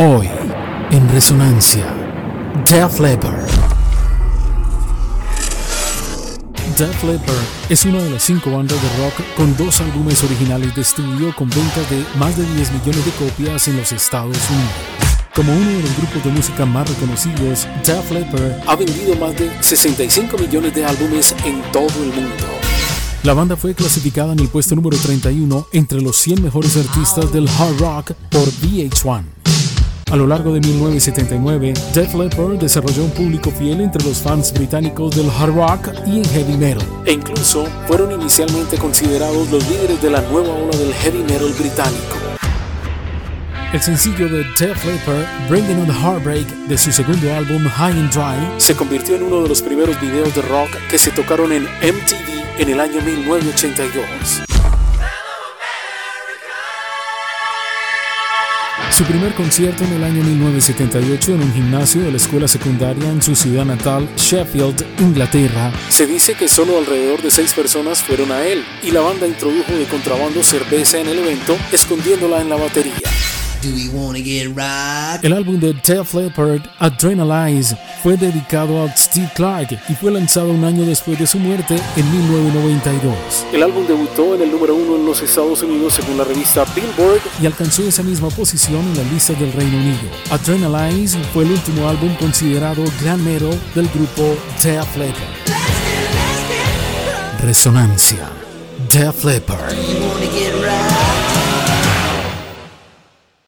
Hoy, en Resonancia, Def Leppard. Def Leppard es una de las cinco bandas de rock con dos álbumes originales de estudio con ventas de más de 10 millones de copias en los Estados Unidos. Como uno de los grupos de música más reconocidos, Def Leppard ha vendido más de 65 millones de álbumes en todo el mundo. La banda fue clasificada en el puesto número 31 entre los 100 mejores artistas del hard rock por VH1. A lo largo de 1979, Def Leppard desarrolló un público fiel entre los fans británicos del hard rock y en heavy metal, e incluso fueron inicialmente considerados los líderes de la nueva ola del heavy metal británico. El sencillo de Def Leppard, Bringing on the Heartbreak, de su segundo álbum High and Dry, se convirtió en uno de los primeros videos de rock que se tocaron en MTV en el año 1982. Su primer concierto en el año 1978 en un gimnasio de la escuela secundaria en su ciudad natal, Sheffield, Inglaterra. Se dice que solo alrededor de seis personas fueron a él y la banda introdujo de contrabando cerveza en el evento, escondiéndola en la batería. El álbum de Def Leppard, Adrenalize, fue dedicado a Steve Clark y fue lanzado un año después de su muerte en 1992. El álbum debutó en el número uno en los Estados Unidos según la revista Billboard y alcanzó esa misma posición en la lista del Reino Unido. Adrenalize fue el último álbum considerado gran metal del grupo Def Leppard. Resonancia. Def Leppard.